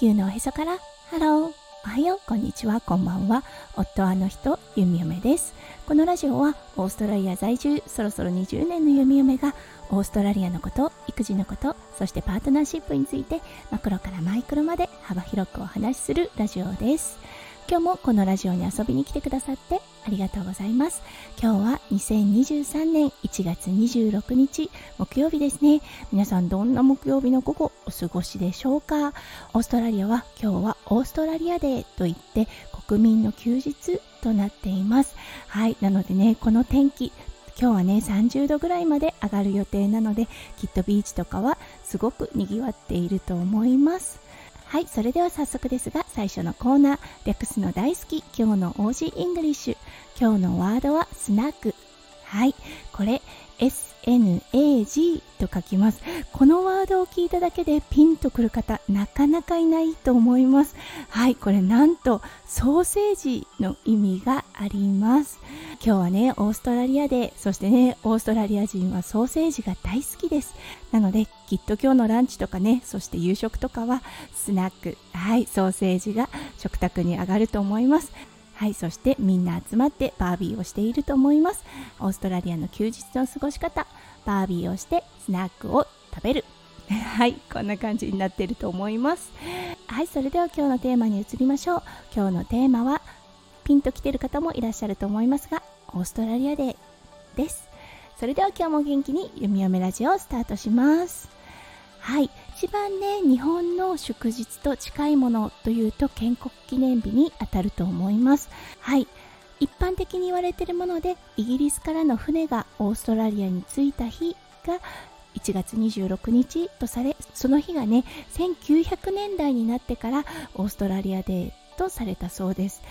球のおへそから。ハローおはよう。こんにちは。こんばんは。夫はあの人ゆみおめです。このラジオはオーストラリア在住そろそろ20年のゆみおめがオーストラリアのこと育児のことそしてパートナーシップについてマクロからマイクロまで幅広くお話しするラジオです。今日もこのラジオに遊びに来てくださってありがとうございます。今日は2023年1月26日木曜日ですね。皆さんどんな木曜日の午後お過ごしでしょうか？オーストラリアは今日はオーストラリアデーといって国民の休日となっています。はい。なのでね、この天気今日はね30度ぐらいまで上がる予定なのできっとビーチとかはすごくにぎわっていると思いますはいそれでは早速ですが最初のコーナー略すの大好き今日の Aussie English。今日のワードは snag。はいこれ SNAG と書きます。このワードを聞いただけでピンとくる方なかなかいないと思います。はいこれなんとソーセージの意味があります。今日はねオーストラリアでそしてねオーストラリア人はソーセージが大好きです。なのできっと今日のランチとかねそして夕食とかはスナックはいソーセージが食卓に上がると思います。はいそしてみんな集まってバービーをしていると思います。オーストラリアの休日の過ごし方バービーをしてスナックを食べる。はいこんな感じになっていると思います。はいそれでは今日のテーマに移りましょう。今日のテーマはピンときてる方もいらっしゃると思いますがオーストラリアデーです。それでは今日も元気に読み読めラジオをスタートします。はい。一番ね日本の祝日と近いものというと建国記念日にあたると思います。はい。一般的に言われているものでイギリスからの船がオーストラリアに着いた日が1月26日とされその日がね1900年代になってからオーストラリアデーとされたそうです。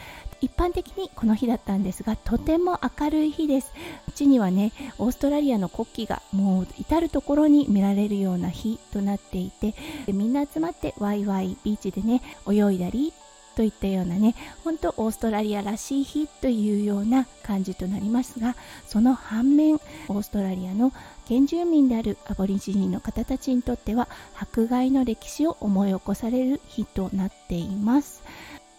一般的にこの日だったんですがとても明るい日です。うちにはねオーストラリアの国旗がもう至る所に見られるような日となっていてみんな集まってワイワイビーチでね泳いだりといったようなね本当オーストラリアらしい日というような感じとなりますがその反面オーストラリアの原住民であるアボリジニの方たちにとっては迫害の歴史を思い起こされる日となっています。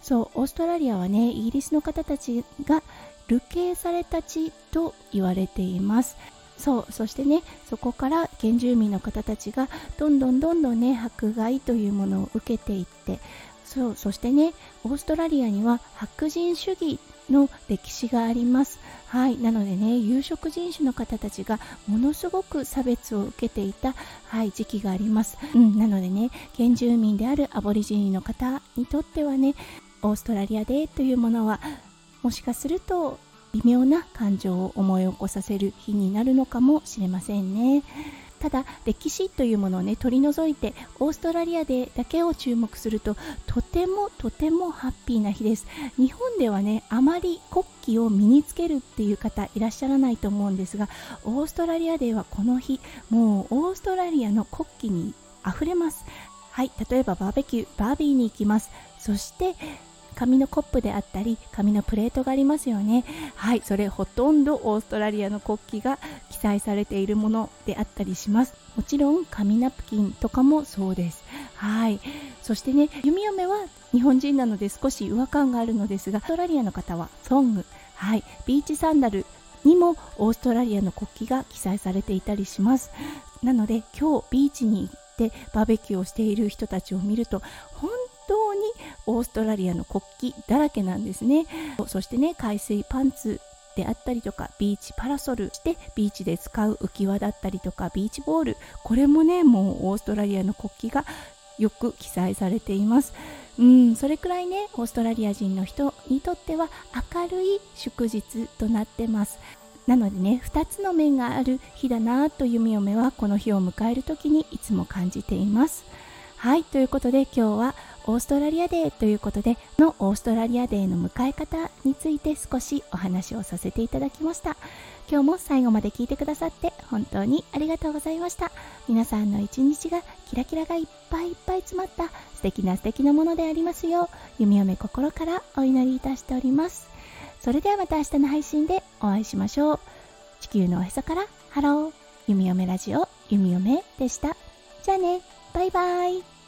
そうオーストラリアはねイギリスの方たちが流刑された地と言われています。そうそしてねそこから原住民の方たちがどんどんどんどんね迫害というものを受けていってそうそしてねオーストラリアには白人主義の歴史があります。はいなのでね有色人種の方たちがものすごく差別を受けていた、はい、時期があります、うん、なのでね原住民であるアボリジニの方にとってはねオーストラリアでというものはもしかすると微妙な感情を思い起こさせる日になるのかもしれませんね。ただ歴史というものをね取り除いてオーストラリアでだけを注目するととてもとてもハッピーな日です。日本ではねあまり国旗を身につけるっていう方いらっしゃらないと思うんですがオーストラリアではこの日もうオーストラリアの国旗に溢れます。はい例えばバーベキューバービーに行きます。そして紙のコップであったり紙のプレートがありますよね。はいそれほとんどオーストラリアの国旗が記載されているものであったりします。もちろん紙ナプキンとかもそうです。はいそしてね弓嫁は日本人なので少し違和感があるのですがオーストラリアの方はソング。はいビーチサンダルにもオーストラリアの国旗が記載されていたりします。なので今日ビーチに行ってバーベキューをしている人たちを見ると本オーストラリアの国旗だらけなんですね。そしてね海水パンツであったりとかビーチパラソルしてビーチで使う浮き輪だったりとかビーチボール。これもねもうオーストラリアの国旗がよく記載されています。うんそれくらいねオーストラリア人の人にとっては明るい祝日となってます。なのでね2つの面がある日だなと弓嫁はこの日を迎える時にいつも感じています。はいということで今日はオーストラリアデーということでのオーストラリアデーの迎え方について少しお話をさせていただきました。今日も最後まで聞いてくださって本当にありがとうございました。皆さんの一日がキラキラがいっぱいいっぱい詰まった素敵な素敵なものでありますよう弓嫁心からお祈りいたしております。それではまた明日の配信でお会いしましょう。地球のおへそからハロー。弓嫁ラジオ弓嫁でした。じゃあね。バイバイ